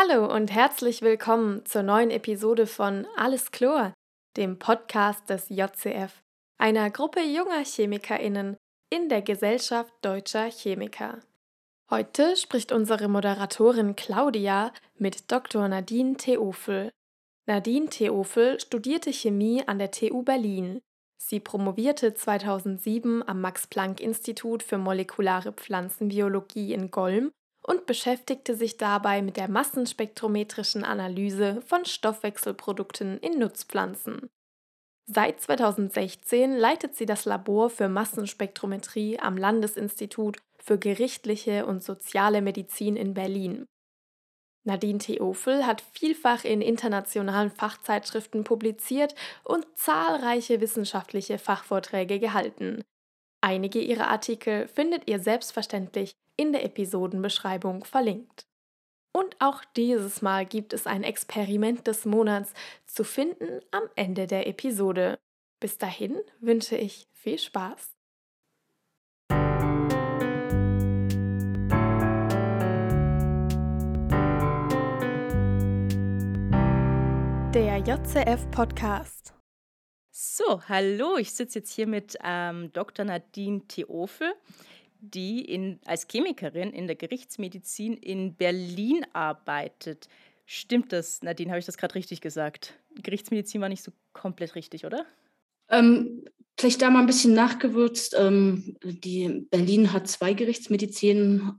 Hallo und herzlich willkommen zur neuen Episode von Alles Chlor, dem Podcast des JCF, einer Gruppe junger ChemikerInnen in der Gesellschaft deutscher Chemiker. Heute spricht unsere Moderatorin Claudia mit Dr. Nadine Theofel. Nadine Theofel studierte Chemie an der TU Berlin. Sie promovierte 2007 am Max-Planck-Institut für molekulare Pflanzenbiologie in Golm und beschäftigte sich dabei mit der massenspektrometrischen Analyse von Stoffwechselprodukten in Nutzpflanzen. Seit 2016 leitet sie das Labor für Massenspektrometrie am Landesinstitut für gerichtliche und soziale Medizin in Berlin. Nadine Theofel hat vielfach in internationalen Fachzeitschriften publiziert und zahlreiche wissenschaftliche Fachvorträge gehalten. Einige ihrer Artikel findet ihr selbstverständlich in der Episodenbeschreibung verlinkt. Und auch dieses Mal gibt es ein Experiment des Monats zu finden am Ende der Episode. Bis dahin wünsche ich viel Spaß. Der JCF Podcast. So, hallo, ich sitze jetzt hier mit ähm, Dr. Nadine Theofel die in, als Chemikerin in der Gerichtsmedizin in Berlin arbeitet. Stimmt das, Nadine? Habe ich das gerade richtig gesagt? Gerichtsmedizin war nicht so komplett richtig, oder? Ähm, vielleicht da mal ein bisschen nachgewürzt. Ähm, die Berlin hat zwei Gerichtsmedizin,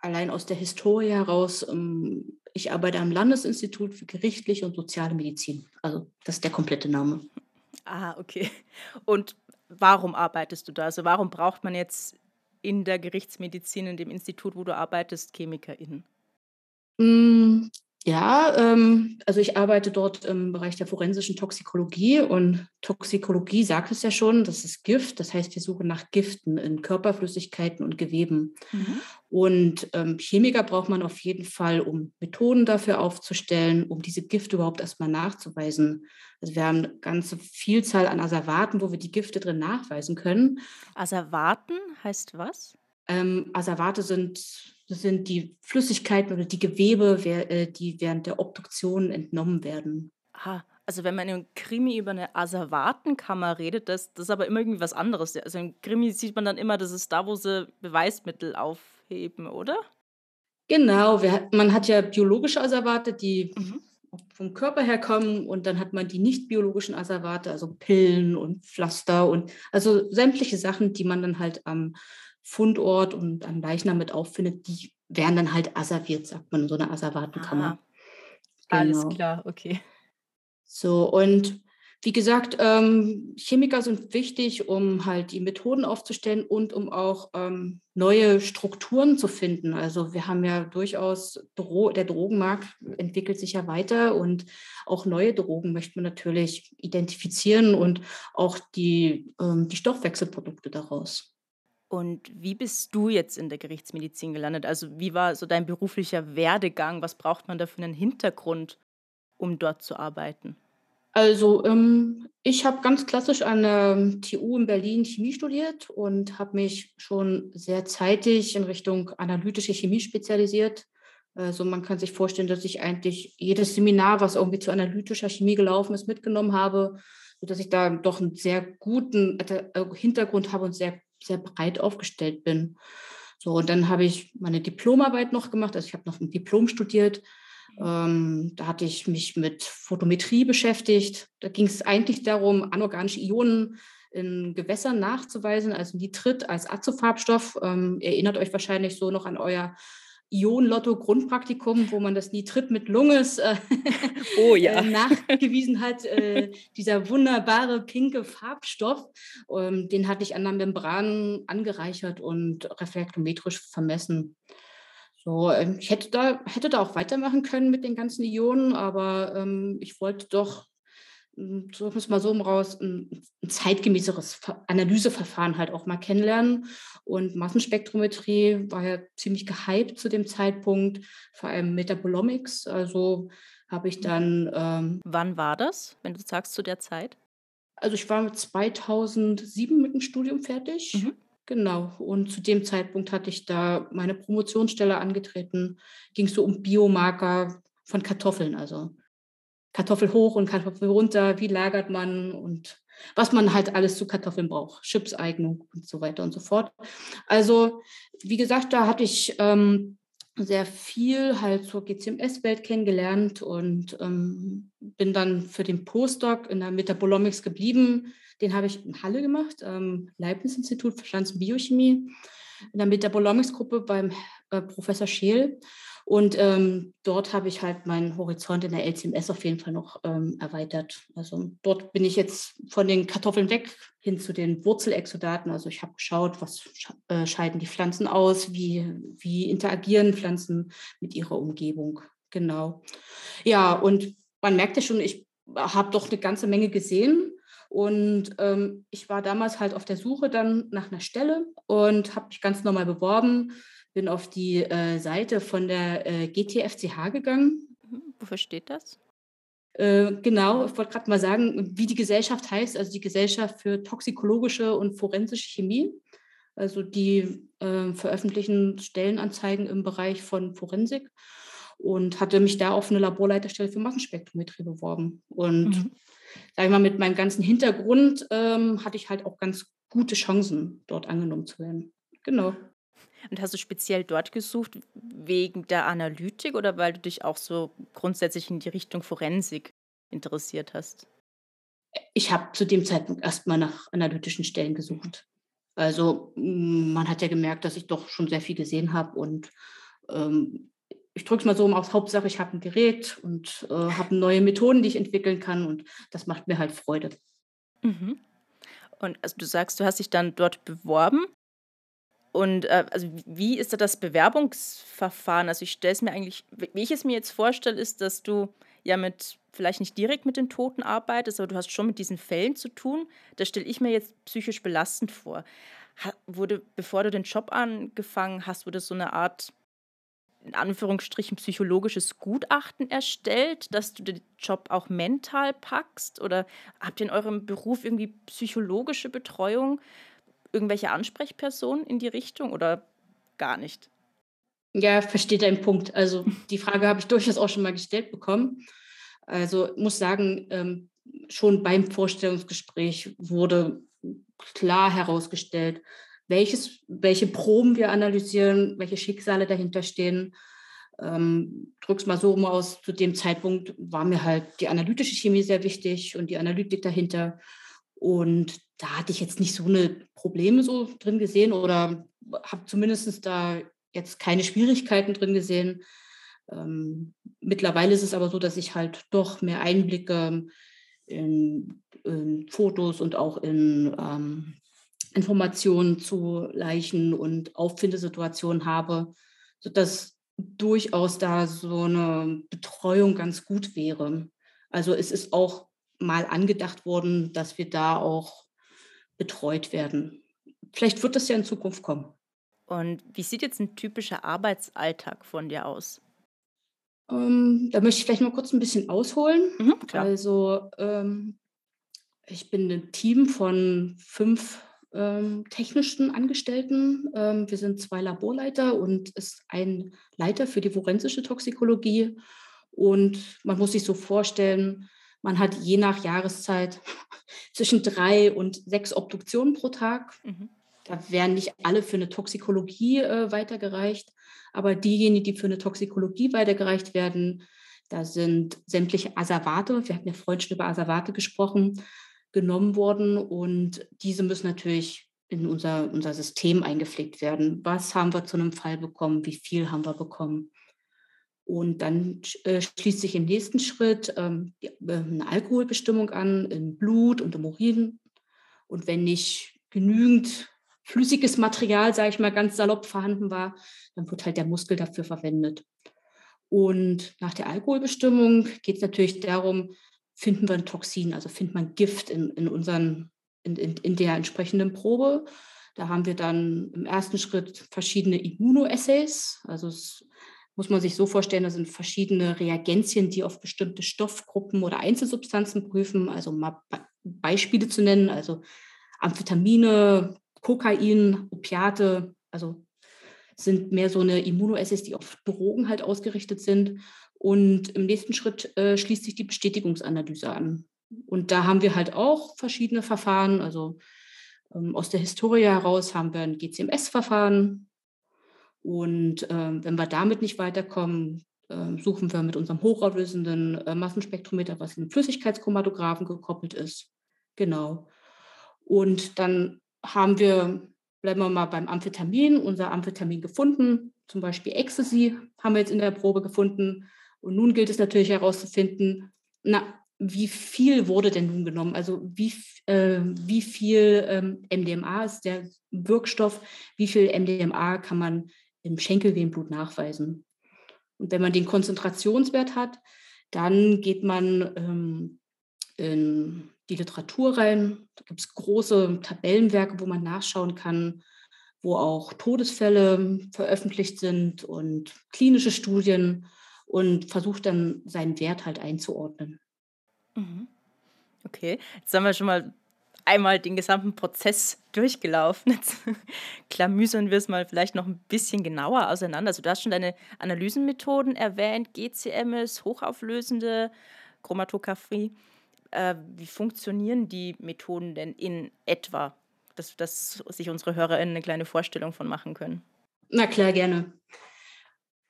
allein aus der Historie heraus. Ähm, ich arbeite am Landesinstitut für gerichtliche und soziale Medizin. Also das ist der komplette Name. Ah, okay. Und warum arbeitest du da? Also warum braucht man jetzt in der Gerichtsmedizin, in dem Institut, wo du arbeitest, ChemikerInnen? Ja, ähm, also ich arbeite dort im Bereich der forensischen Toxikologie und Toxikologie sagt es ja schon, das ist Gift. Das heißt, wir suchen nach Giften in Körperflüssigkeiten und Geweben. Mhm. Und ähm, Chemiker braucht man auf jeden Fall, um Methoden dafür aufzustellen, um diese Gifte überhaupt erstmal nachzuweisen. Also wir haben eine ganze Vielzahl an Asservaten, wo wir die Gifte drin nachweisen können. Asservaten heißt was? Ähm, Asservate sind sind die Flüssigkeiten oder die Gewebe, äh, die während der Obduktion entnommen werden. Aha, also wenn man im Krimi über eine Asservatenkammer redet, das, das ist aber immer irgendwie was anderes. Also im Krimi sieht man dann immer, das ist da, wo sie Beweismittel aufheben, oder? Genau, wir, man hat ja biologische Asservate, die mhm. vom Körper her kommen und dann hat man die nicht biologischen Asservate, also Pillen und Pflaster und also sämtliche Sachen, die man dann halt am Fundort und an Leichnam mit auffindet, die werden dann halt asserviert, sagt man, in so einer Asservatenkammer. Genau. Alles klar, okay. So, und wie gesagt, ähm, Chemiker sind wichtig, um halt die Methoden aufzustellen und um auch ähm, neue Strukturen zu finden. Also wir haben ja durchaus, Dro der Drogenmarkt entwickelt sich ja weiter und auch neue Drogen möchte man natürlich identifizieren und auch die, ähm, die Stoffwechselprodukte daraus. Und wie bist du jetzt in der Gerichtsmedizin gelandet? Also wie war so dein beruflicher Werdegang? Was braucht man da für einen Hintergrund, um dort zu arbeiten? Also ähm, ich habe ganz klassisch an der TU in Berlin Chemie studiert und habe mich schon sehr zeitig in Richtung analytische Chemie spezialisiert. Also man kann sich vorstellen, dass ich eigentlich jedes Seminar, was irgendwie zu analytischer Chemie gelaufen ist, mitgenommen habe, sodass ich da doch einen sehr guten äh, Hintergrund habe und sehr sehr breit aufgestellt bin. So, und dann habe ich meine Diplomarbeit noch gemacht. Also ich habe noch ein Diplom studiert. Ähm, da hatte ich mich mit Photometrie beschäftigt. Da ging es eigentlich darum, anorganische Ionen in Gewässern nachzuweisen, also Nitrit als Azofarbstoff. Ähm, erinnert euch wahrscheinlich so noch an euer Ion-Lotto-Grundpraktikum, wo man das Nitrit mit Lunges äh, oh, ja. äh, nachgewiesen hat. Äh, dieser wunderbare pinke Farbstoff, ähm, den hatte ich an der Membran angereichert und reflektometrisch vermessen. So, ähm, ich hätte da, hätte da auch weitermachen können mit den ganzen Ionen, aber ähm, ich wollte doch so muss mal so raus, ein, ein zeitgemäßeres Analyseverfahren halt auch mal kennenlernen. Und Massenspektrometrie war ja ziemlich gehypt zu dem Zeitpunkt, vor allem Metabolomics. Also habe ich dann. Ähm, Wann war das, wenn du sagst zu der Zeit? Also ich war 2007 mit dem Studium fertig. Mhm. Genau. Und zu dem Zeitpunkt hatte ich da meine Promotionsstelle angetreten. Ging es so um Biomarker, von Kartoffeln. Also Kartoffel hoch und Kartoffel runter, wie lagert man und was man halt alles zu Kartoffeln braucht, Chipseignung und so weiter und so fort. Also wie gesagt, da hatte ich ähm, sehr viel halt zur GCMS-Welt kennengelernt und ähm, bin dann für den Postdoc in der Metabolomics geblieben. Den habe ich in Halle gemacht, ähm, Leibniz-Institut für Pflanzenbiochemie, in der Metabolomics-Gruppe beim äh, Professor Scheel. Und ähm, dort habe ich halt meinen Horizont in der LCMS auf jeden Fall noch ähm, erweitert. Also dort bin ich jetzt von den Kartoffeln weg hin zu den Wurzelexodaten. Also ich habe geschaut, was äh, scheiden die Pflanzen aus, wie, wie interagieren Pflanzen mit ihrer Umgebung. Genau. Ja, und man merkte schon, ich habe doch eine ganze Menge gesehen. Und ähm, ich war damals halt auf der Suche dann nach einer Stelle und habe mich ganz normal beworben bin auf die äh, Seite von der äh, GTFCH gegangen. Mhm. Wofür steht das? Äh, genau, ich wollte gerade mal sagen, wie die Gesellschaft heißt, also die Gesellschaft für toxikologische und forensische Chemie. Also die äh, veröffentlichen Stellenanzeigen im Bereich von Forensik und hatte mich da auf eine Laborleiterstelle für Massenspektrometrie beworben. Und mhm. sage ich mal, mit meinem ganzen Hintergrund ähm, hatte ich halt auch ganz gute Chancen, dort angenommen zu werden. Genau. Und hast du speziell dort gesucht wegen der Analytik oder weil du dich auch so grundsätzlich in die Richtung Forensik interessiert hast? Ich habe zu dem Zeitpunkt erstmal nach analytischen Stellen gesucht. Also mm, man hat ja gemerkt, dass ich doch schon sehr viel gesehen habe und ähm, ich drücke es mal so um aus Hauptsache, ich habe ein Gerät und äh, habe neue Methoden, die ich entwickeln kann und das macht mir halt Freude. Mhm. Und also du sagst, du hast dich dann dort beworben und äh, also wie ist da das Bewerbungsverfahren? Also ich stelle es mir eigentlich, wie ich es mir jetzt vorstelle, ist, dass du ja mit, vielleicht nicht direkt mit den Toten arbeitest, aber du hast schon mit diesen Fällen zu tun. Das stelle ich mir jetzt psychisch belastend vor. Ha, wurde, bevor du den Job angefangen hast, wurde so eine Art, in Anführungsstrichen, psychologisches Gutachten erstellt, dass du den Job auch mental packst? Oder habt ihr in eurem Beruf irgendwie psychologische Betreuung? Irgendwelche Ansprechpersonen in die Richtung oder gar nicht? Ja, versteht deinen Punkt. Also die Frage habe ich durchaus auch schon mal gestellt bekommen. Also muss sagen, ähm, schon beim Vorstellungsgespräch wurde klar herausgestellt, welches, welche Proben wir analysieren, welche Schicksale dahinter stehen. Ähm, drück's mal so um aus, zu dem Zeitpunkt war mir halt die analytische Chemie sehr wichtig und die Analytik dahinter. Und da hatte ich jetzt nicht so eine Probleme so drin gesehen oder habe zumindest da jetzt keine Schwierigkeiten drin gesehen. Ähm, mittlerweile ist es aber so, dass ich halt doch mehr Einblicke in, in Fotos und auch in ähm, Informationen zu Leichen und Auffindesituationen habe, sodass durchaus da so eine Betreuung ganz gut wäre. Also es ist auch mal angedacht worden, dass wir da auch betreut werden. Vielleicht wird das ja in Zukunft kommen. Und wie sieht jetzt ein typischer Arbeitsalltag von dir aus? Ähm, da möchte ich vielleicht mal kurz ein bisschen ausholen. Mhm, also ähm, ich bin ein Team von fünf ähm, technischen Angestellten. Ähm, wir sind zwei Laborleiter und ist ein Leiter für die forensische Toxikologie. Und man muss sich so vorstellen, man hat je nach Jahreszeit zwischen drei und sechs Obduktionen pro Tag. Mhm. Da werden nicht alle für eine Toxikologie äh, weitergereicht, aber diejenigen, die für eine Toxikologie weitergereicht werden, da sind sämtliche Asservate, wir hatten ja vorhin schon über Asservate gesprochen, genommen worden und diese müssen natürlich in unser, unser System eingepflegt werden. Was haben wir zu einem Fall bekommen? Wie viel haben wir bekommen? Und dann äh, schließt sich im nächsten Schritt ähm, die, äh, eine Alkoholbestimmung an im Blut und im Urin. Und wenn nicht genügend flüssiges Material, sage ich mal ganz salopp, vorhanden war, dann wird halt der Muskel dafür verwendet. Und nach der Alkoholbestimmung geht es natürlich darum, finden wir ein Toxin, also findet man Gift in, in, unseren, in, in, in der entsprechenden Probe. Da haben wir dann im ersten Schritt verschiedene Immunoassays, also es muss man sich so vorstellen, da sind verschiedene Reagenzien, die auf bestimmte Stoffgruppen oder Einzelsubstanzen prüfen. Also mal Beispiele zu nennen, also Amphetamine, Kokain, Opiate, also sind mehr so eine Immunoassays, die auf Drogen halt ausgerichtet sind. Und im nächsten Schritt äh, schließt sich die Bestätigungsanalyse an. Und da haben wir halt auch verschiedene Verfahren. Also ähm, aus der Historie heraus haben wir ein GCMS-Verfahren. Und ähm, wenn wir damit nicht weiterkommen, äh, suchen wir mit unserem hochauflösenden äh, Massenspektrometer, was in Flüssigkeitschromatographen gekoppelt ist. Genau. Und dann haben wir, bleiben wir mal beim Amphetamin, unser Amphetamin gefunden. Zum Beispiel Ecstasy haben wir jetzt in der Probe gefunden. Und nun gilt es natürlich herauszufinden, na, wie viel wurde denn nun genommen? Also wie, äh, wie viel ähm, MDMA ist der Wirkstoff? Wie viel MDMA kann man im Schenkelvenenblut nachweisen? Und wenn man den Konzentrationswert hat, dann geht man ähm, in die Literatur rein. Da gibt es große Tabellenwerke, wo man nachschauen kann, wo auch Todesfälle veröffentlicht sind und klinische Studien und versucht dann seinen Wert halt einzuordnen. Mhm. Okay, jetzt haben wir schon mal einmal den gesamten Prozess durchgelaufen. Jetzt klamüsern wir es mal vielleicht noch ein bisschen genauer auseinander. Also du hast schon deine Analysenmethoden erwähnt, GCMS, hochauflösende Chromatographie. Äh, wie funktionieren die Methoden denn in etwa, dass, dass sich unsere HörerInnen eine kleine Vorstellung von machen können? Na klar, gerne.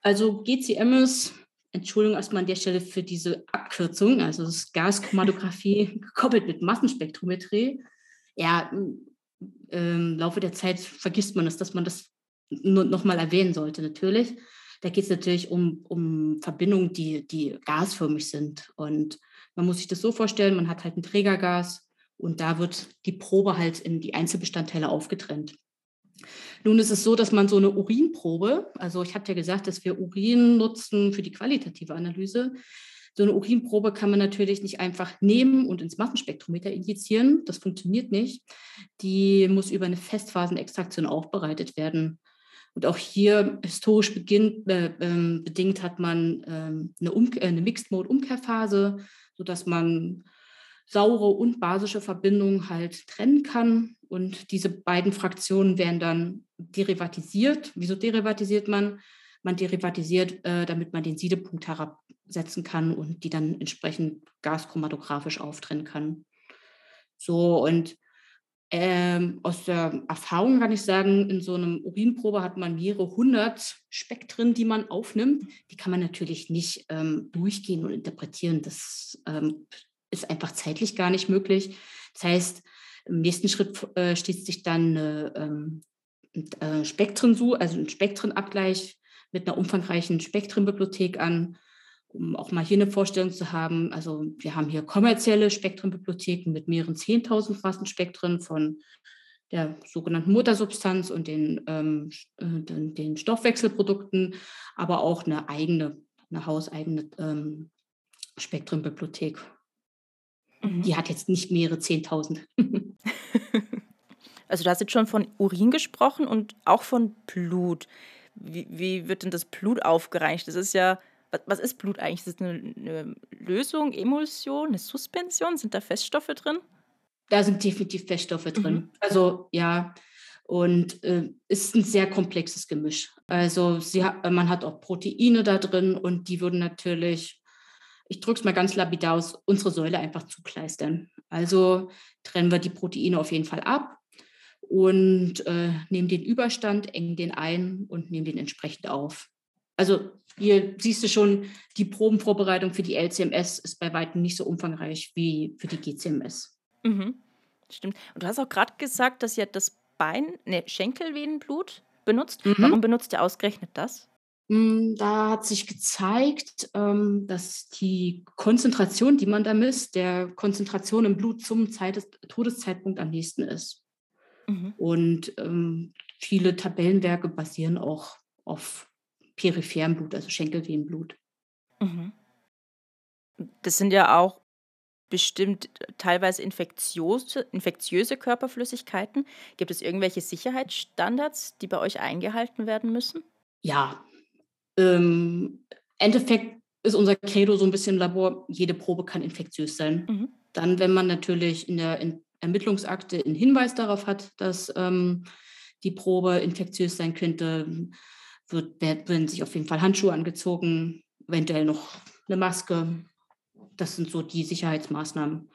Also GCMS Entschuldigung erstmal an der Stelle für diese Abkürzung, also das Gaschromatographie gekoppelt mit Massenspektrometrie. Ja, im Laufe der Zeit vergisst man es, dass man das nochmal erwähnen sollte, natürlich. Da geht es natürlich um, um Verbindungen, die, die gasförmig sind. Und man muss sich das so vorstellen, man hat halt ein Trägergas und da wird die Probe halt in die Einzelbestandteile aufgetrennt. Nun ist es so, dass man so eine Urinprobe, also ich hatte ja gesagt, dass wir Urin nutzen für die qualitative Analyse. So eine Urinprobe kann man natürlich nicht einfach nehmen und ins Massenspektrometer injizieren. Das funktioniert nicht. Die muss über eine Festphasenextraktion aufbereitet werden. Und auch hier historisch beginnt, äh, äh, bedingt hat man ähm, eine, Umkehr, eine Mixed-Mode-Umkehrphase, sodass man saure und basische Verbindungen halt trennen kann. Und diese beiden Fraktionen werden dann derivatisiert. Wieso derivatisiert man? Man derivatisiert, äh, damit man den Siedepunkt herabsetzen kann und die dann entsprechend gaschromatographisch auftrennen kann. So, und ähm, aus der Erfahrung kann ich sagen, in so einem Urinprobe hat man mehrere hundert Spektren, die man aufnimmt. Die kann man natürlich nicht ähm, durchgehen und interpretieren. Das ähm, ist einfach zeitlich gar nicht möglich. Das heißt, im nächsten Schritt äh, schließt sich dann eine ähm, äh, Spektrensuche, also ein Spektrenabgleich mit einer umfangreichen Spektrenbibliothek an, um auch mal hier eine Vorstellung zu haben. Also wir haben hier kommerzielle Spektrenbibliotheken mit mehreren 10.000 Massenspektren von der sogenannten Muttersubstanz und den, ähm, äh, den, den, Stoffwechselprodukten, aber auch eine eigene, eine hauseigene ähm, Spektrenbibliothek. Mhm. Die hat jetzt nicht mehrere 10.000. also du hast jetzt schon von Urin gesprochen und auch von Blut. Wie, wie wird denn das Blut aufgereinigt? Das ist ja, was, was ist Blut eigentlich? Ist das eine, eine Lösung, Emulsion, eine Suspension? Sind da Feststoffe drin? Da sind definitiv Feststoffe drin. Mhm. Also ja, und äh, ist ein sehr komplexes Gemisch. Also sie man hat auch Proteine da drin und die würden natürlich ich drücke es mal ganz lapidar aus, unsere Säule einfach zukleistern. Also trennen wir die Proteine auf jeden Fall ab und äh, nehmen den Überstand, engen den ein und nehmen den entsprechend auf. Also hier siehst du schon, die Probenvorbereitung für die LCMS ist bei weitem nicht so umfangreich wie für die GCMS. Mhm. Stimmt. Und du hast auch gerade gesagt, dass ihr das Bein, ne, Schenkelvenenblut benutzt. Mhm. Warum benutzt ihr ausgerechnet das? Hm, da hat sich gezeigt, ähm, dass die Konzentration, die man da misst, der Konzentration im Blut zum Zeit Todeszeitpunkt am nächsten ist. Mhm. Und ähm, viele Tabellenwerke basieren auch auf peripherem Blut, also Schenkelvenenblut. Mhm. Das sind ja auch bestimmt teilweise infektiöse, infektiöse Körperflüssigkeiten. Gibt es irgendwelche Sicherheitsstandards, die bei euch eingehalten werden müssen? Ja, ähm, Endeffekt ist unser Credo so ein bisschen Labor, jede Probe kann infektiös sein. Mhm. Dann, wenn man natürlich in der in Ermittlungsakte einen Hinweis darauf hat, dass ähm, die Probe infektiös sein könnte, wird, werden sich auf jeden Fall Handschuhe angezogen eventuell noch eine Maske. Das sind so die Sicherheitsmaßnahmen.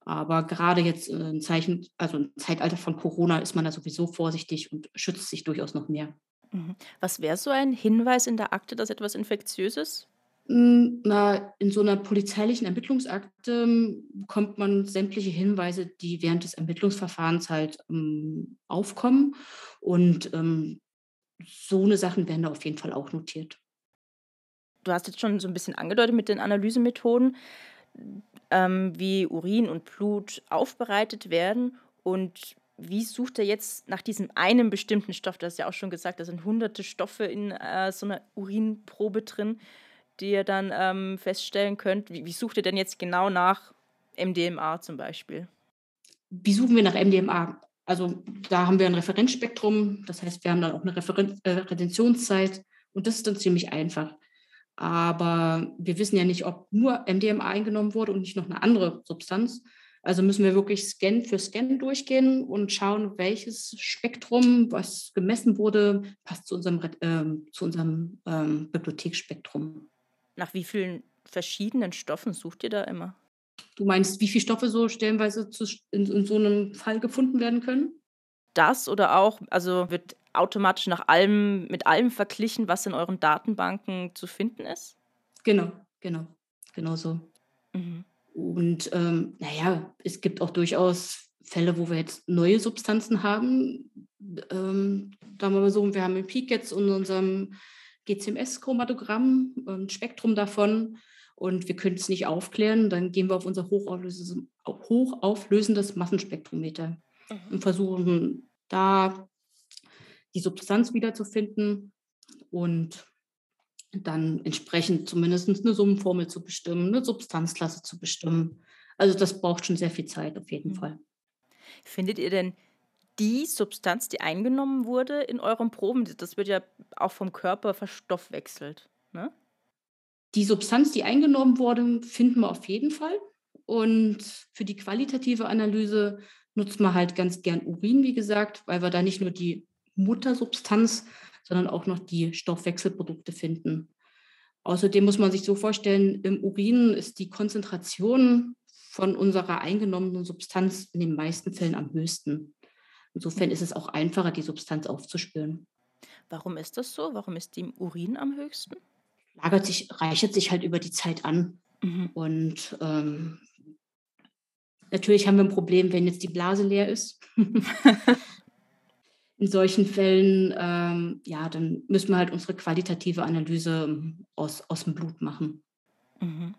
Aber gerade jetzt im Zeichen, also im Zeitalter von Corona ist man da sowieso vorsichtig und schützt sich durchaus noch mehr. Mhm. Was wäre so ein Hinweis in der Akte, dass etwas Infektiöses? Hm, na, in so einer polizeilichen Ermittlungsakte hm, bekommt man sämtliche Hinweise, die während des Ermittlungsverfahrens halt ähm, aufkommen. Und ähm, so eine Sachen werden da auf jeden Fall auch notiert. Du hast jetzt schon so ein bisschen angedeutet mit den Analysemethoden, ähm, wie Urin und Blut aufbereitet werden und wie sucht er jetzt nach diesem einen bestimmten Stoff? Du hast ja auch schon gesagt, da sind hunderte Stoffe in äh, so einer Urinprobe drin die ihr dann ähm, feststellen könnt? Wie, wie sucht ihr denn jetzt genau nach MDMA zum Beispiel? Wie suchen wir nach MDMA? Also da haben wir ein Referenzspektrum, das heißt, wir haben dann auch eine Referen äh, Retentionszeit und das ist dann ziemlich einfach. Aber wir wissen ja nicht, ob nur MDMA eingenommen wurde und nicht noch eine andere Substanz. Also müssen wir wirklich Scan für Scan durchgehen und schauen, welches Spektrum, was gemessen wurde, passt zu unserem, äh, zu unserem ähm, Bibliotheksspektrum. Nach wie vielen verschiedenen Stoffen sucht ihr da immer? Du meinst, wie viele Stoffe so stellenweise zu, in, in so einem Fall gefunden werden können? Das oder auch, also wird automatisch nach allem, mit allem verglichen, was in euren Datenbanken zu finden ist? Genau, genau, genau so. Mhm. Und ähm, naja, es gibt auch durchaus Fälle, wo wir jetzt neue Substanzen haben. Ähm, wir mal so, wir haben im Peak jetzt in unserem GCMS-Chromatogramm, ein Spektrum davon und wir können es nicht aufklären, dann gehen wir auf unser hochauflösendes, hochauflösendes Massenspektrometer mhm. und versuchen da die Substanz wiederzufinden und dann entsprechend zumindest eine Summenformel zu bestimmen, eine Substanzklasse zu bestimmen. Also das braucht schon sehr viel Zeit auf jeden mhm. Fall. Findet ihr denn die Substanz, die eingenommen wurde in euren Proben, das wird ja auch vom Körper verstoffwechselt. Ne? Die Substanz, die eingenommen wurde, finden wir auf jeden Fall. Und für die qualitative Analyse nutzt man halt ganz gern Urin, wie gesagt, weil wir da nicht nur die Muttersubstanz, sondern auch noch die Stoffwechselprodukte finden. Außerdem muss man sich so vorstellen, im Urin ist die Konzentration von unserer eingenommenen Substanz in den meisten Fällen am höchsten. Insofern ist es auch einfacher, die Substanz aufzuspüren. Warum ist das so? Warum ist die im Urin am höchsten? Lagert sich, reichert sich halt über die Zeit an. Mhm. Und ähm, natürlich haben wir ein Problem, wenn jetzt die Blase leer ist. In solchen Fällen, ähm, ja, dann müssen wir halt unsere qualitative Analyse ähm, aus, aus dem Blut machen. Mhm.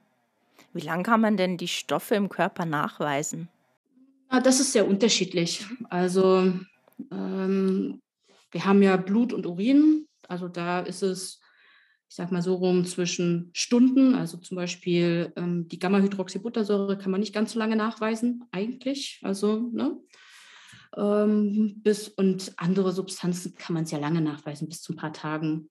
Wie lange kann man denn die Stoffe im Körper nachweisen? Ah, das ist sehr unterschiedlich. Also ähm, wir haben ja Blut und Urin. Also da ist es, ich sag mal so rum, zwischen Stunden. Also zum Beispiel ähm, die Gamma-Hydroxybuttersäure kann man nicht ganz so lange nachweisen, eigentlich. Also, ne? Ähm, bis, und andere Substanzen kann man sehr lange nachweisen, bis zu ein paar Tagen.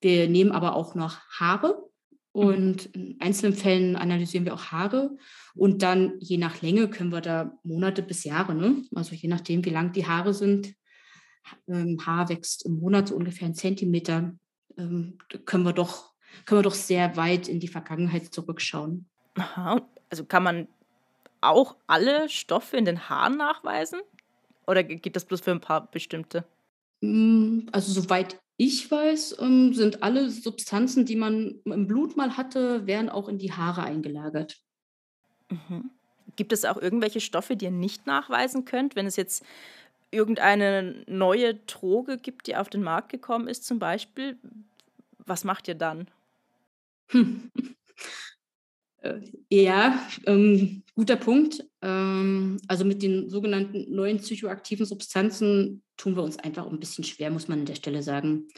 Wir nehmen aber auch noch Haare Mhm. Und in einzelnen Fällen analysieren wir auch Haare. Und dann je nach Länge können wir da Monate bis Jahre, ne? also je nachdem, wie lang die Haare sind. Ähm, Haar wächst im Monat so ungefähr einen Zentimeter. Ähm, können, wir doch, können wir doch sehr weit in die Vergangenheit zurückschauen. Aha, also kann man auch alle Stoffe in den Haaren nachweisen? Oder geht das bloß für ein paar bestimmte? Hm, also soweit ich weiß, ähm, sind alle Substanzen, die man im Blut mal hatte, werden auch in die Haare eingelagert. Mhm. Gibt es auch irgendwelche Stoffe, die ihr nicht nachweisen könnt, wenn es jetzt irgendeine neue Droge gibt, die auf den Markt gekommen ist zum Beispiel? Was macht ihr dann? Hm. Äh, ja, ähm, guter Punkt. Ähm, also mit den sogenannten neuen psychoaktiven Substanzen tun wir uns einfach ein bisschen schwer, muss man an der Stelle sagen,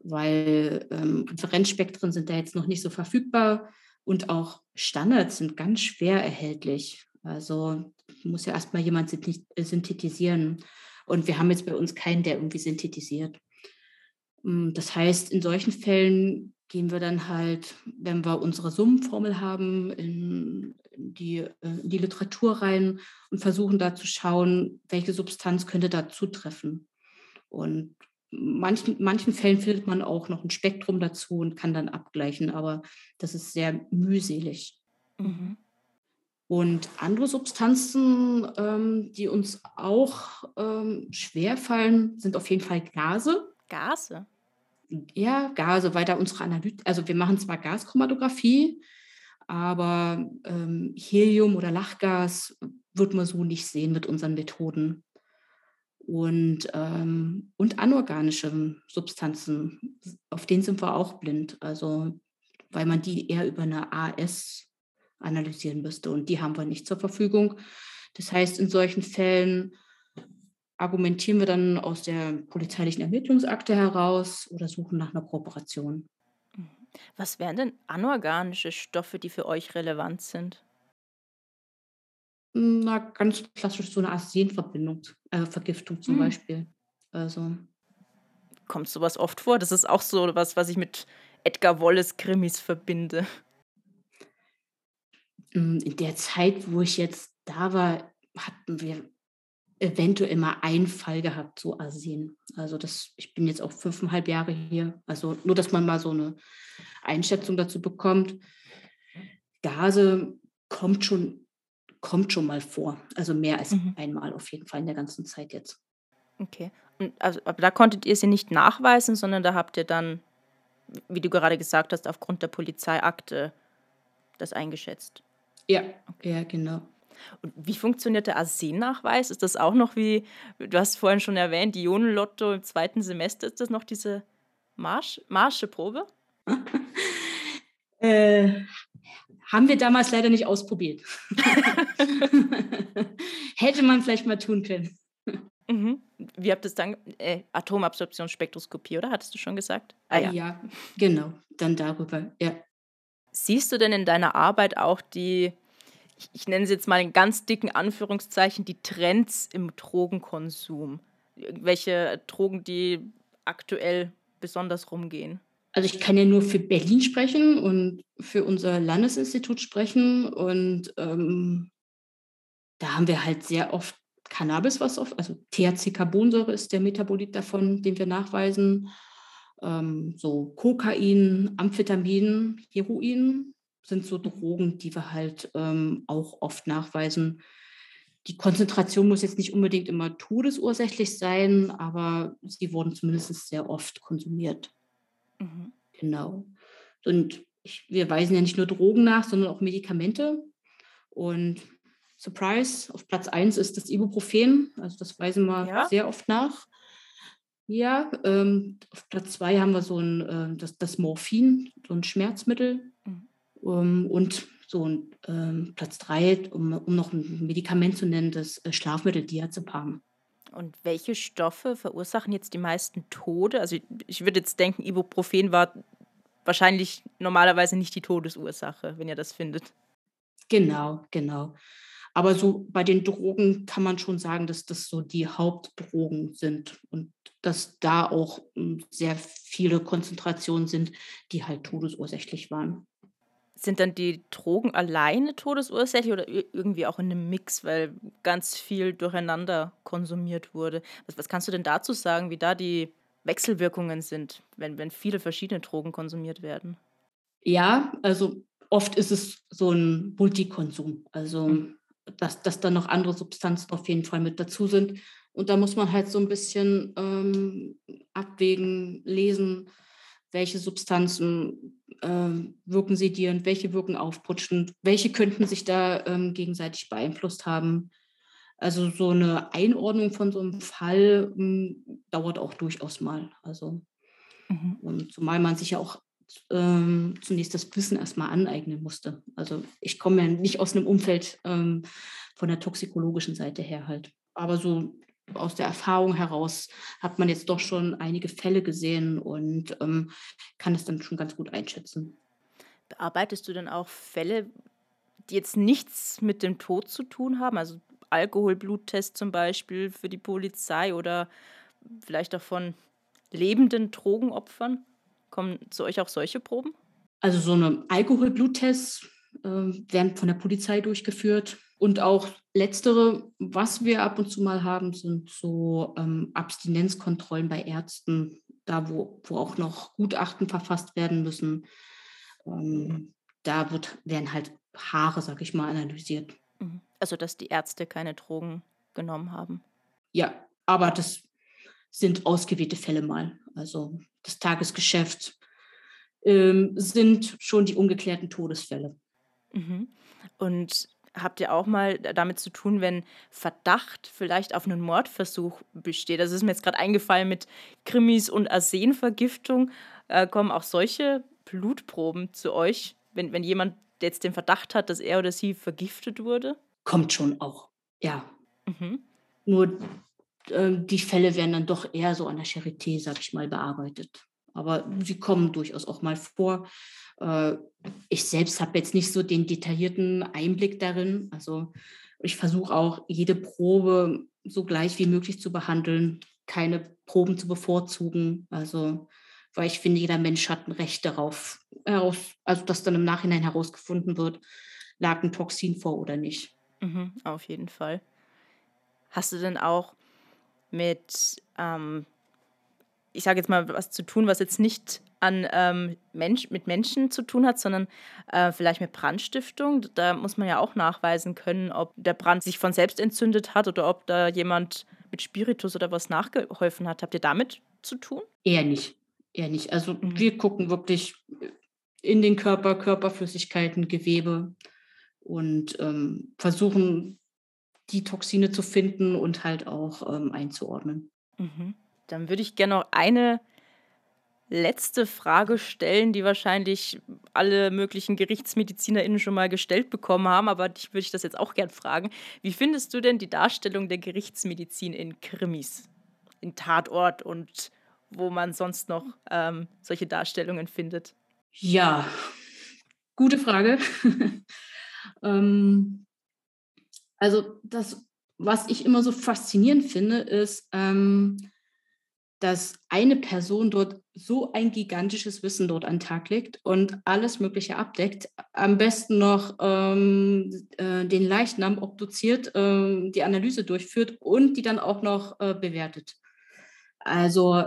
weil ähm, Referenzspektren sind da jetzt noch nicht so verfügbar und auch Standards sind ganz schwer erhältlich. Also muss ja erstmal jemand synthetisieren. Und wir haben jetzt bei uns keinen, der irgendwie synthetisiert. Hm, das heißt, in solchen Fällen gehen wir dann halt, wenn wir unsere Summenformel haben, in, die, äh, in die Literatur rein und versuchen da zu schauen, welche Substanz könnte da zutreffen. Und manchen, manchen Fällen findet man auch noch ein Spektrum dazu und kann dann abgleichen, aber das ist sehr mühselig. Mhm. Und andere Substanzen, ähm, die uns auch ähm, schwerfallen, sind auf jeden Fall Gase. Gase? Ja, Gase, weil da unsere Analyse, also wir machen zwar Gaschromatographie, aber ähm, Helium oder Lachgas wird man so nicht sehen mit unseren Methoden. Und, ähm, und anorganische Substanzen, auf denen sind wir auch blind. Also weil man die eher über eine AS analysieren müsste. Und die haben wir nicht zur Verfügung. Das heißt, in solchen Fällen argumentieren wir dann aus der polizeilichen Ermittlungsakte heraus oder suchen nach einer Kooperation. Was wären denn anorganische Stoffe, die für euch relevant sind? Na, ganz klassisch so eine Arsenverbindung, äh, Vergiftung zum hm. Beispiel. Also. Kommt sowas oft vor? Das ist auch so was, was ich mit Edgar Wallace Krimis verbinde. Hm, in der Zeit, wo ich jetzt da war, hatten wir eventuell mal einen Fall gehabt, so Arsen. Also das, ich bin jetzt auch fünfeinhalb Jahre hier. Also nur, dass man mal so eine Einschätzung dazu bekommt. Gase kommt schon, kommt schon mal vor. Also mehr als mhm. einmal auf jeden Fall in der ganzen Zeit jetzt. Okay. Und also, aber da konntet ihr sie nicht nachweisen, sondern da habt ihr dann, wie du gerade gesagt hast, aufgrund der Polizeiakte das eingeschätzt. Ja, ja, genau. Und wie funktioniert der Arsen-Nachweis? Ist das auch noch wie, du hast vorhin schon erwähnt, die Ionenlotto im zweiten Semester, ist das noch diese Marsch, Marscheprobe? äh, haben wir damals leider nicht ausprobiert. Hätte man vielleicht mal tun können. Mhm. Wie habt ihr es dann? Äh, Atomabsorptionsspektroskopie, oder? Hattest du schon gesagt? Ah, ja. ja, genau. Dann darüber, ja. Siehst du denn in deiner Arbeit auch die, ich, ich nenne sie jetzt mal in ganz dicken Anführungszeichen, die Trends im Drogenkonsum? Welche Drogen, die aktuell besonders rumgehen? Also ich kann ja nur für Berlin sprechen und für unser Landesinstitut sprechen. Und ähm, da haben wir halt sehr oft Cannabis, was oft, also THC-Carbonsäure ist der Metabolit davon, den wir nachweisen ähm, so Kokain, Amphetamin, Heroin sind so Drogen, die wir halt ähm, auch oft nachweisen. Die Konzentration muss jetzt nicht unbedingt immer todesursächlich sein, aber sie wurden zumindest sehr oft konsumiert. Mhm. Genau. Und ich, wir weisen ja nicht nur Drogen nach, sondern auch Medikamente. Und Surprise, auf Platz 1 ist das Ibuprofen. Also das weisen wir ja? sehr oft nach. Ja, ähm, auf Platz zwei haben wir so ein, äh, das, das Morphin, so ein Schmerzmittel. Mhm. Um, und so ein ähm, Platz drei, um, um noch ein Medikament zu nennen, das äh, Schlafmittel Diazepam. Und welche Stoffe verursachen jetzt die meisten Tode? Also ich, ich würde jetzt denken, Ibuprofen war wahrscheinlich normalerweise nicht die Todesursache, wenn ihr das findet. Genau, genau. Aber so bei den Drogen kann man schon sagen, dass das so die Hauptdrogen sind. Und dass da auch hm, sehr viele Konzentrationen sind, die halt todesursächlich waren. Sind dann die Drogen alleine todesursächlich oder irgendwie auch in einem Mix, weil ganz viel durcheinander konsumiert wurde? Was, was kannst du denn dazu sagen, wie da die Wechselwirkungen sind, wenn, wenn viele verschiedene Drogen konsumiert werden? Ja, also oft ist es so ein Multikonsum. Also, mhm. dass, dass da noch andere Substanzen auf jeden Fall mit dazu sind. Und da muss man halt so ein bisschen ähm, abwägen, lesen, welche Substanzen ähm, wirken sedierend, welche wirken aufputschend, welche könnten sich da ähm, gegenseitig beeinflusst haben. Also so eine Einordnung von so einem Fall ähm, dauert auch durchaus mal. Also mhm. und zumal man sich ja auch ähm, zunächst das Wissen erstmal aneignen musste. Also ich komme ja nicht aus einem Umfeld ähm, von der toxikologischen Seite her halt. Aber so aus der Erfahrung heraus hat man jetzt doch schon einige Fälle gesehen und ähm, kann es dann schon ganz gut einschätzen. Bearbeitest du denn auch Fälle, die jetzt nichts mit dem Tod zu tun haben? Also Alkoholbluttest zum Beispiel für die Polizei oder vielleicht auch von lebenden Drogenopfern? Kommen zu euch auch solche Proben? Also so eine Alkoholbluttest werden von der Polizei durchgeführt. Und auch letztere, was wir ab und zu mal haben, sind so ähm, Abstinenzkontrollen bei Ärzten, da wo, wo auch noch Gutachten verfasst werden müssen. Ähm, da wird, werden halt Haare, sag ich mal, analysiert. Mhm. Also, dass die Ärzte keine Drogen genommen haben. Ja, aber das sind ausgewählte Fälle mal. Also das Tagesgeschäft ähm, sind schon die ungeklärten Todesfälle. Mhm. Und habt ihr auch mal damit zu tun, wenn Verdacht vielleicht auf einen Mordversuch besteht? Das ist mir jetzt gerade eingefallen mit Krimis und Arsenvergiftung. Äh, kommen auch solche Blutproben zu euch, wenn, wenn jemand jetzt den Verdacht hat, dass er oder sie vergiftet wurde? Kommt schon auch, ja. Mhm. Nur äh, die Fälle werden dann doch eher so an der Charité, sag ich mal, bearbeitet. Aber sie kommen durchaus auch mal vor. Äh, ich selbst habe jetzt nicht so den detaillierten Einblick darin. Also ich versuche auch jede Probe so gleich wie möglich zu behandeln, keine Proben zu bevorzugen. Also weil ich finde, jeder Mensch hat ein Recht darauf, also dass dann im Nachhinein herausgefunden wird, lag ein Toxin vor oder nicht. Mhm, auf jeden Fall. Hast du denn auch mit, ähm, ich sage jetzt mal, was zu tun, was jetzt nicht an ähm, Mensch, mit Menschen zu tun hat, sondern äh, vielleicht mit Brandstiftung. Da muss man ja auch nachweisen können, ob der Brand sich von selbst entzündet hat oder ob da jemand mit Spiritus oder was nachgeholfen hat. Habt ihr damit zu tun? Eher nicht. Eher nicht. Also mhm. wir gucken wirklich in den Körper, Körperflüssigkeiten, Gewebe und ähm, versuchen die Toxine zu finden und halt auch ähm, einzuordnen. Mhm. Dann würde ich gerne noch eine letzte Frage stellen, die wahrscheinlich alle möglichen GerichtsmedizinerInnen schon mal gestellt bekommen haben, aber dich würde ich das jetzt auch gern fragen. Wie findest du denn die Darstellung der Gerichtsmedizin in Krimis, in Tatort und wo man sonst noch ähm, solche Darstellungen findet? Ja, gute Frage. ähm, also das, was ich immer so faszinierend finde, ist, ähm, dass eine Person dort so ein gigantisches Wissen dort an den Tag legt und alles Mögliche abdeckt. Am besten noch ähm, äh, den Leichnam obduziert, äh, die Analyse durchführt und die dann auch noch äh, bewertet. Also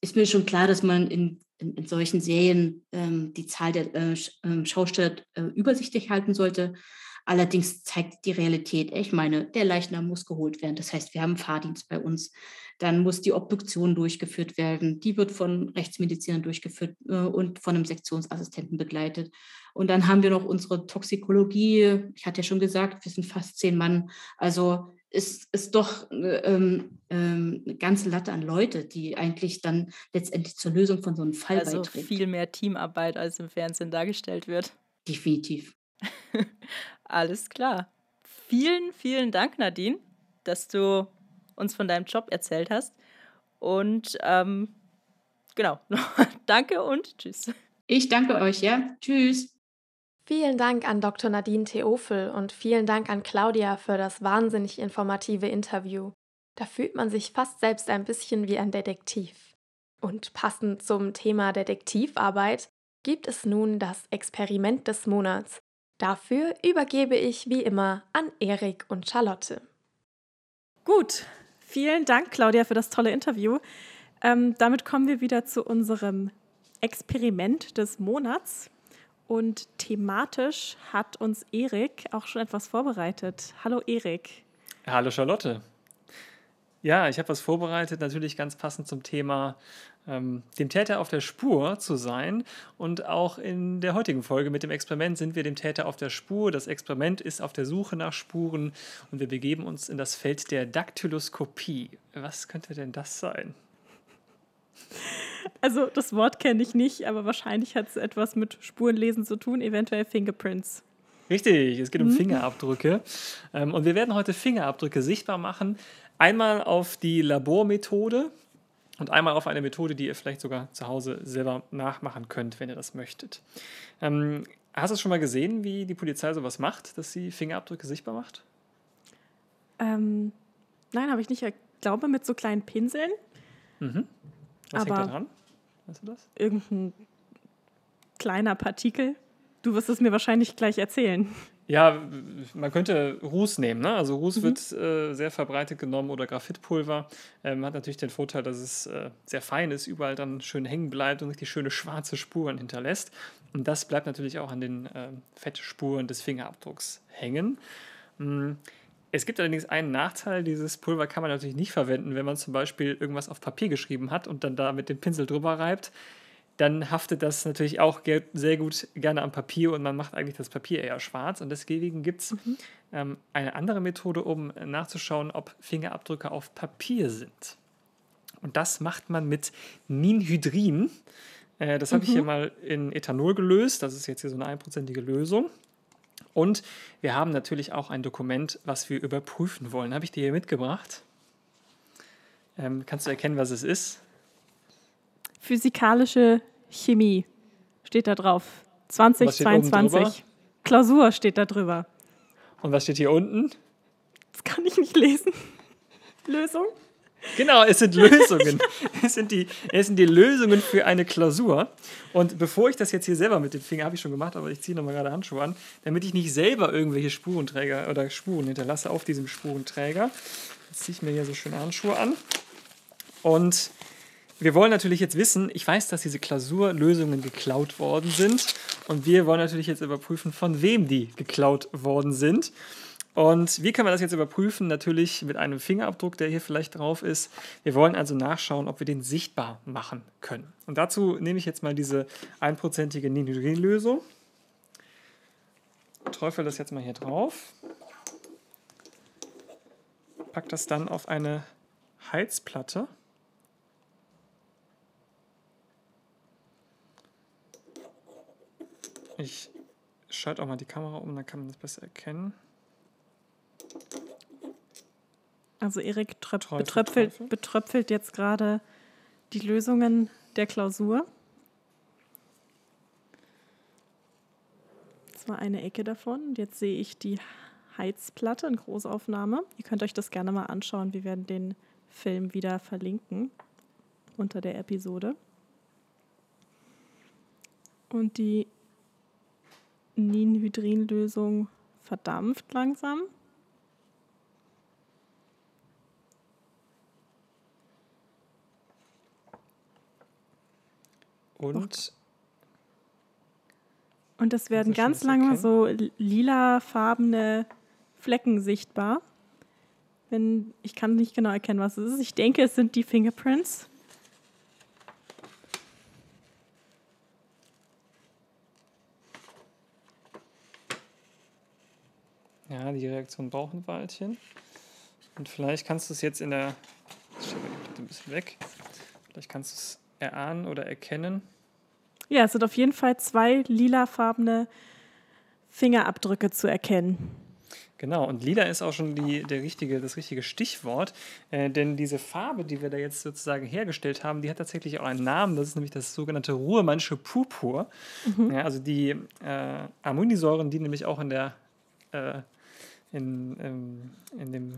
ist mir schon klar, dass man in, in, in solchen Serien ähm, die Zahl der äh, ähm, Schausteller äh, übersichtlich halten sollte. Allerdings zeigt die Realität, ich meine, der Leichnam muss geholt werden. Das heißt, wir haben Fahrdienst bei uns. Dann muss die Obduktion durchgeführt werden. Die wird von Rechtsmedizinern durchgeführt äh, und von einem Sektionsassistenten begleitet. Und dann haben wir noch unsere Toxikologie. Ich hatte ja schon gesagt, wir sind fast zehn Mann. Also ist, ist doch ähm, ähm, eine ganze Latte an Leute, die eigentlich dann letztendlich zur Lösung von so einem Fall also beiträgt. viel mehr Teamarbeit, als im Fernsehen dargestellt wird. Definitiv. Alles klar. Vielen, vielen Dank, Nadine, dass du uns von deinem Job erzählt hast. Und ähm, genau, danke und tschüss. Ich danke euch, ja. Tschüss. Vielen Dank an Dr. Nadine Theofel und vielen Dank an Claudia für das wahnsinnig informative Interview. Da fühlt man sich fast selbst ein bisschen wie ein Detektiv. Und passend zum Thema Detektivarbeit gibt es nun das Experiment des Monats. Dafür übergebe ich wie immer an Erik und Charlotte. Gut, vielen Dank, Claudia, für das tolle Interview. Ähm, damit kommen wir wieder zu unserem Experiment des Monats. Und thematisch hat uns Erik auch schon etwas vorbereitet. Hallo Erik. Hallo Charlotte. Ja, ich habe was vorbereitet, natürlich ganz passend zum Thema ähm, dem Täter auf der Spur zu sein. Und auch in der heutigen Folge mit dem Experiment sind wir dem Täter auf der Spur. Das Experiment ist auf der Suche nach Spuren und wir begeben uns in das Feld der Daktyloskopie. Was könnte denn das sein? Also das Wort kenne ich nicht, aber wahrscheinlich hat es etwas mit Spurenlesen zu tun, eventuell Fingerprints. Richtig, es geht um mhm. Fingerabdrücke. Ähm, und wir werden heute Fingerabdrücke sichtbar machen. Einmal auf die Labormethode und einmal auf eine Methode, die ihr vielleicht sogar zu Hause selber nachmachen könnt, wenn ihr das möchtet. Ähm, hast du schon mal gesehen, wie die Polizei sowas macht, dass sie Fingerabdrücke sichtbar macht? Ähm, nein, habe ich nicht. Ich glaube mit so kleinen Pinseln. Mhm. Was Aber hängt da dran? Weißt du das? Irgendein kleiner Partikel. Du wirst es mir wahrscheinlich gleich erzählen. Ja, man könnte Ruß nehmen. Ne? Also Ruß mhm. wird äh, sehr verbreitet genommen oder Graphitpulver. Ähm, hat natürlich den Vorteil, dass es äh, sehr fein ist, überall dann schön hängen bleibt und richtig schöne schwarze Spuren hinterlässt. Und das bleibt natürlich auch an den äh, Fettspuren des Fingerabdrucks hängen. Mhm. Es gibt allerdings einen Nachteil, dieses Pulver kann man natürlich nicht verwenden, wenn man zum Beispiel irgendwas auf Papier geschrieben hat und dann da mit dem Pinsel drüber reibt dann haftet das natürlich auch sehr gut gerne am Papier und man macht eigentlich das Papier eher schwarz. Und deswegen gibt es mhm. ähm, eine andere Methode, um nachzuschauen, ob Fingerabdrücke auf Papier sind. Und das macht man mit Ninhydrin. Äh, das habe ich hier mhm. mal in Ethanol gelöst. Das ist jetzt hier so eine einprozentige Lösung. Und wir haben natürlich auch ein Dokument, was wir überprüfen wollen. Habe ich dir hier mitgebracht? Ähm, kannst du erkennen, was es ist? Physikalische Chemie steht da drauf. 2022. Klausur steht da drüber. Und was steht hier unten? Das kann ich nicht lesen. Lösung? Genau, es sind Lösungen. es, sind die, es sind die Lösungen für eine Klausur. Und bevor ich das jetzt hier selber mit dem Finger, habe ich schon gemacht, aber ich ziehe nochmal gerade Handschuhe an, damit ich nicht selber irgendwelche Spurenträger oder Spuren hinterlasse auf diesem Spurenträger. Jetzt ziehe ich mir hier so schön Handschuhe an. Und wir wollen natürlich jetzt wissen, ich weiß, dass diese Klausurlösungen geklaut worden sind und wir wollen natürlich jetzt überprüfen, von wem die geklaut worden sind. Und wie können wir das jetzt überprüfen? Natürlich mit einem Fingerabdruck, der hier vielleicht drauf ist. Wir wollen also nachschauen, ob wir den sichtbar machen können. Und dazu nehme ich jetzt mal diese einprozentige Ninhydrin-Lösung, träufel das jetzt mal hier drauf, pack das dann auf eine Heizplatte. Ich schalte auch mal die Kamera um, dann kann man das besser erkennen. Also Erik betröpfelt, betröpfelt jetzt gerade die Lösungen der Klausur. Das war eine Ecke davon. Jetzt sehe ich die Heizplatte in Großaufnahme. Ihr könnt euch das gerne mal anschauen. Wir werden den Film wieder verlinken unter der Episode. Und die Ninhydrinlösung verdampft langsam. Und und es werden ganz lange so lilafarbene Flecken sichtbar. Wenn, ich kann nicht genau erkennen, was es ist. Ich denke, es sind die Fingerprints. Ja, die Reaktion braucht ein Weilchen. Und vielleicht kannst du es jetzt in der. Ich schiebe die ein bisschen weg. Vielleicht kannst du es erahnen oder erkennen. Ja, es sind auf jeden Fall zwei lilafarbene Fingerabdrücke zu erkennen. Genau, und lila ist auch schon die, der richtige, das richtige Stichwort, äh, denn diese Farbe, die wir da jetzt sozusagen hergestellt haben, die hat tatsächlich auch einen Namen, das ist nämlich das sogenannte Ruhrmannsche Purpur. Mhm. Ja, also die äh, Aminosäuren, die nämlich auch in der äh, in, ähm, in dem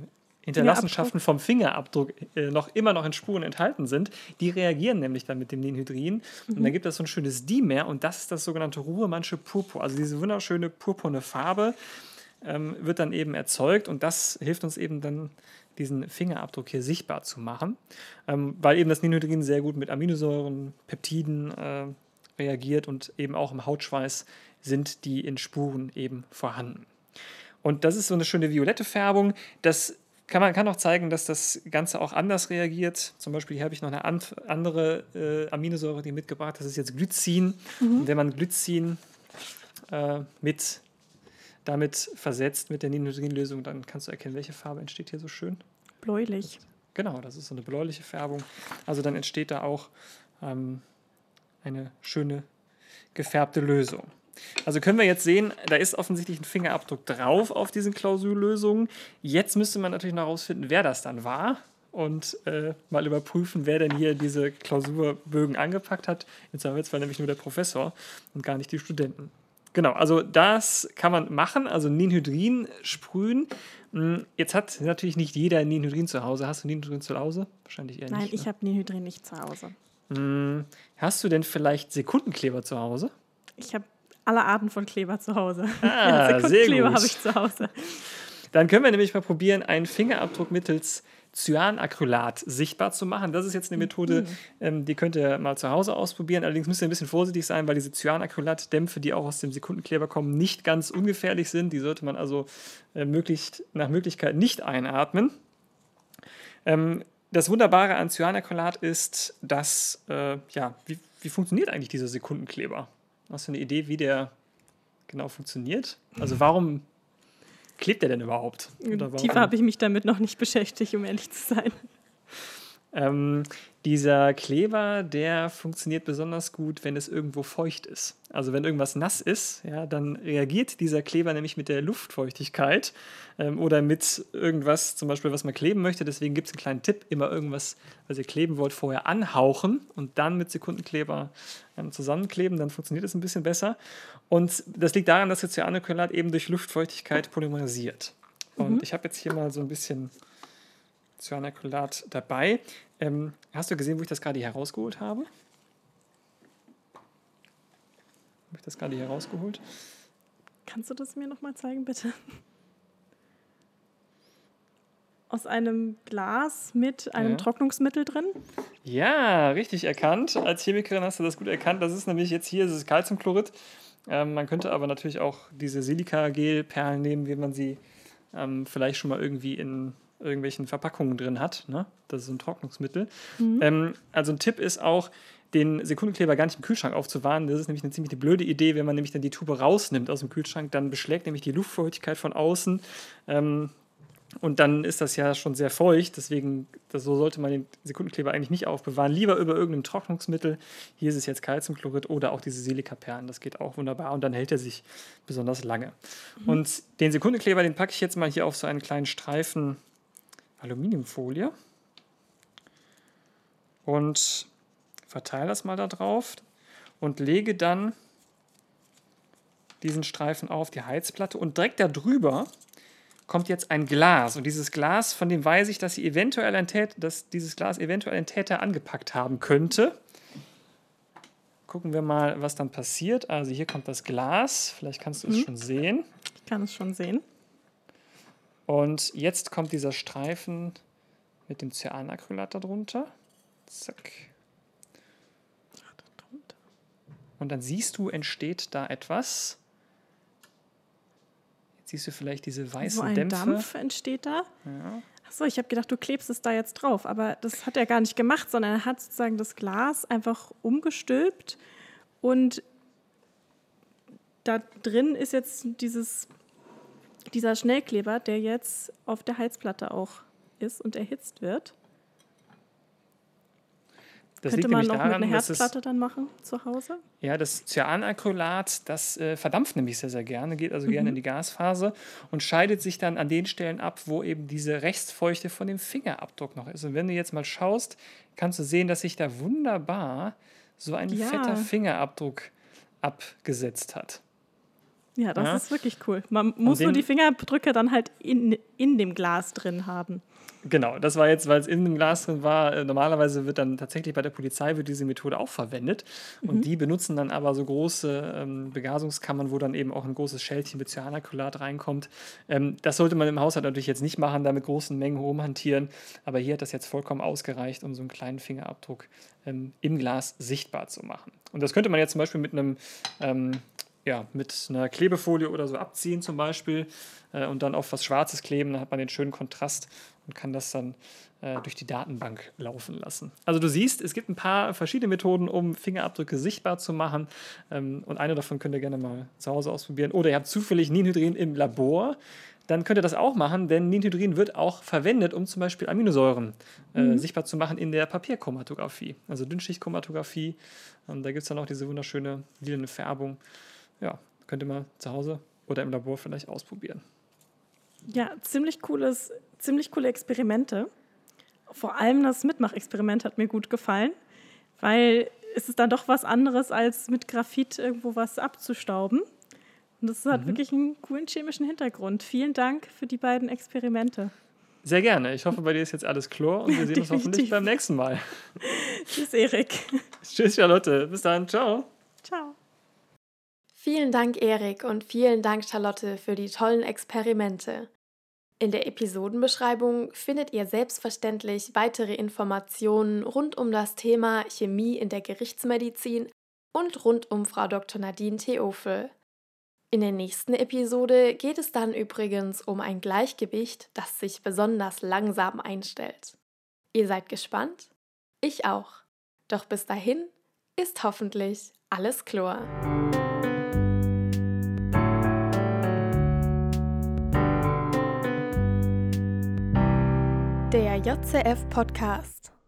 Hinterlassenschaften vom Fingerabdruck äh, noch immer noch in Spuren enthalten sind, die reagieren nämlich dann mit dem Ninhydrin. Mhm. Und dann gibt es so ein schönes Dimer und das ist das sogenannte Ruhrmannsche Purpur. Also diese wunderschöne purpurne Farbe ähm, wird dann eben erzeugt und das hilft uns eben dann, diesen Fingerabdruck hier sichtbar zu machen, ähm, weil eben das Ninhydrin sehr gut mit Aminosäuren, Peptiden äh, reagiert und eben auch im Hautschweiß sind die in Spuren eben vorhanden. Und das ist so eine schöne violette Färbung. Das kann man kann auch zeigen, dass das Ganze auch anders reagiert. Zum Beispiel hier habe ich noch eine andere äh, Aminosäure, die mitgebracht. Das ist jetzt Glycin. Mhm. Und wenn man Glycin äh, mit damit versetzt mit der Ninodrin-Lösung, dann kannst du erkennen, welche Farbe entsteht hier so schön. Bläulich. Genau, das ist so eine bläuliche Färbung. Also dann entsteht da auch ähm, eine schöne gefärbte Lösung. Also können wir jetzt sehen, da ist offensichtlich ein Fingerabdruck drauf auf diesen Klausullösungen. Jetzt müsste man natürlich noch herausfinden, wer das dann war und äh, mal überprüfen, wer denn hier diese Klausurbögen angepackt hat. Im Zweifelsfall nämlich nur der Professor und gar nicht die Studenten. Genau, also das kann man machen, also Ninhydrin sprühen. Hm, jetzt hat natürlich nicht jeder Ninhydrin zu Hause. Hast du Ninhydrin zu Hause? Wahrscheinlich eher Nein, nicht. Nein, ich ne? habe Ninhydrin nicht zu Hause. Hm, hast du denn vielleicht Sekundenkleber zu Hause? Ich habe alle Arten von Kleber zu Hause. Ah, sehr gut. habe ich zu Hause. Dann können wir nämlich mal probieren, einen Fingerabdruck mittels Cyanacrylat sichtbar zu machen. Das ist jetzt eine Methode, ähm, die könnt ihr mal zu Hause ausprobieren. Allerdings müsst ihr ein bisschen vorsichtig sein, weil diese Cyanacrylat-Dämpfe, die auch aus dem Sekundenkleber kommen, nicht ganz ungefährlich sind. Die sollte man also äh, möglichst, nach Möglichkeit nicht einatmen. Ähm, das Wunderbare an Cyanacrylat ist, dass, äh, ja, wie, wie funktioniert eigentlich dieser Sekundenkleber? Hast du eine Idee, wie der genau funktioniert? Also warum klebt der denn überhaupt? Tiefer habe ich mich damit noch nicht beschäftigt, um ehrlich zu sein. Ähm, dieser Kleber, der funktioniert besonders gut, wenn es irgendwo feucht ist. Also wenn irgendwas nass ist, ja, dann reagiert dieser Kleber nämlich mit der Luftfeuchtigkeit ähm, oder mit irgendwas, zum Beispiel, was man kleben möchte. Deswegen gibt es einen kleinen Tipp, immer irgendwas, was ihr kleben wollt, vorher anhauchen und dann mit Sekundenkleber ähm, zusammenkleben. Dann funktioniert es ein bisschen besser. Und das liegt daran, dass das Cyanokylat eben durch Luftfeuchtigkeit polymerisiert. Und ich habe jetzt hier mal so ein bisschen Cyanokylat dabei. Ähm, hast du gesehen, wo ich das gerade herausgeholt habe? Habe ich das gerade hier herausgeholt? Kannst du das mir nochmal zeigen, bitte? Aus einem Glas mit einem Ja. Trocknungsmittel drin. Ja, richtig erkannt. Als Chemikerin hast du das gut erkannt. Das ist nämlich jetzt hier, das ist Calciumchlorid. Ähm, man könnte aber natürlich auch diese Silikagel-Perlen nehmen, wie man sie ähm, vielleicht schon mal irgendwie in irgendwelchen Verpackungen drin hat. Ne? Das ist ein Trocknungsmittel. Ähm, also ein Tipp ist auch, den Sekundenkleber gar nicht im Kühlschrank aufzuwahren. Das ist nämlich eine ziemlich blöde Idee, wenn man nämlich dann die Tube rausnimmt aus dem Kühlschrank, dann beschlägt nämlich die Luftfeuchtigkeit von außen. Ähm, und dann ist das ja schon sehr feucht, deswegen das, so sollte man den Sekundenkleber eigentlich nicht aufbewahren. Lieber über irgendeinem Trocknungsmittel. Hier ist es jetzt Calciumchlorid oder auch diese Silikaperlen. Das geht auch wunderbar und dann hält er sich besonders lange. Und den Sekundenkleber, den packe ich jetzt mal hier auf so einen kleinen Streifen Aluminiumfolie und verteile das mal da drauf und lege dann diesen Streifen auf die Heizplatte und direkt darüber kommt jetzt ein Glas. Und dieses Glas, von dem weiß ich, dass, sie eventuell ein Tät dass dieses Glas eventuell ein Täter angepackt haben könnte. Gucken wir mal, was dann passiert. Also hier kommt das Glas. Vielleicht kannst du es schon sehen. Ich kann es schon sehen. Und jetzt kommt dieser Streifen mit dem Cyanacrylat darunter. Zack. Und dann siehst du, entsteht da etwas. Jetzt siehst du vielleicht diese weißen So ein Dämpfe. Dampf entsteht da. Ja. Achso, ich habe gedacht, du klebst es da jetzt drauf, aber das hat er gar nicht gemacht, sondern er hat sozusagen das Glas einfach umgestülpt und da drin ist jetzt dieses, dieser Schnellkleber, der jetzt auf der Heizplatte auch ist und erhitzt wird. Das Könnte man noch daran, mit einer Herdplatte dann machen zu Hause? ja, das Cyanacrylat, das äh, verdampft nämlich sehr, sehr gerne, geht also gerne in die Gasphase und scheidet sich dann an den Stellen ab, wo eben diese Restfeuchte von dem Fingerabdruck noch ist. Und wenn du jetzt mal schaust, kannst du sehen, dass sich da wunderbar so ein Ja. fetter Fingerabdruck abgesetzt hat. Ja, das Ja. ist wirklich cool. Man muss nur die Fingerabdrücke dann halt in, in dem Glas drin haben. Genau, das war jetzt, weil es in dem Glas drin war. äh, Normalerweise wird dann tatsächlich bei der Polizei wird diese Methode auch verwendet. Und die benutzen dann aber so große ähm, Begasungskammern, wo dann eben auch ein großes Schältchen mit Cyanakulat reinkommt. Ähm, das sollte man im Haushalt natürlich jetzt nicht machen, da mit großen Mengen rumhantieren. Aber hier hat das jetzt vollkommen ausgereicht, um so einen kleinen Fingerabdruck ähm, im Glas sichtbar zu machen. Und das könnte man jetzt zum Beispiel mit einem ähm, ja, mit einer Klebefolie oder so abziehen zum Beispiel äh, und dann auf was Schwarzes kleben, dann hat man den schönen Kontrast und kann das dann äh, durch die Datenbank laufen lassen. Also du siehst, es gibt ein paar verschiedene Methoden, um Fingerabdrücke sichtbar zu machen ähm, und eine davon könnt ihr gerne mal zu Hause ausprobieren. Oder ihr habt zufällig Ninhydrin im Labor, dann könnt ihr das auch machen, denn Ninhydrin wird auch verwendet, um zum Beispiel Aminosäuren äh, sichtbar zu machen in der Papierchromatographie, also Dünnschichtchromatographie. Ähm, da gibt es dann auch diese wunderschöne lilane Färbung. Ja, könnt ihr mal zu Hause oder im Labor vielleicht ausprobieren. Ja, ziemlich cooles, ziemlich coole Experimente. Vor allem das Mitmachexperiment hat mir gut gefallen, weil es ist dann doch was anderes, als mit Graphit irgendwo was abzustauben. Und das hat wirklich einen coolen chemischen Hintergrund. Vielen Dank für die beiden Experimente. Sehr gerne. Ich hoffe, bei dir ist jetzt alles klar und wir sehen uns hoffentlich beim nächsten Mal. Tschüss, Erik. Tschüss, Charlotte. Bis dann. Ciao. Vielen Dank, Erik, und vielen Dank, Charlotte, für die tollen Experimente. In der Episodenbeschreibung findet ihr selbstverständlich weitere Informationen rund um das Thema Chemie in der Gerichtsmedizin und rund um Frau Dr. Nadine Theofel. In der nächsten Episode geht es dann übrigens um ein Gleichgewicht, das sich besonders langsam einstellt. Ihr seid gespannt? Ich auch. Doch bis dahin ist hoffentlich alles Chlor. JCF Podcast.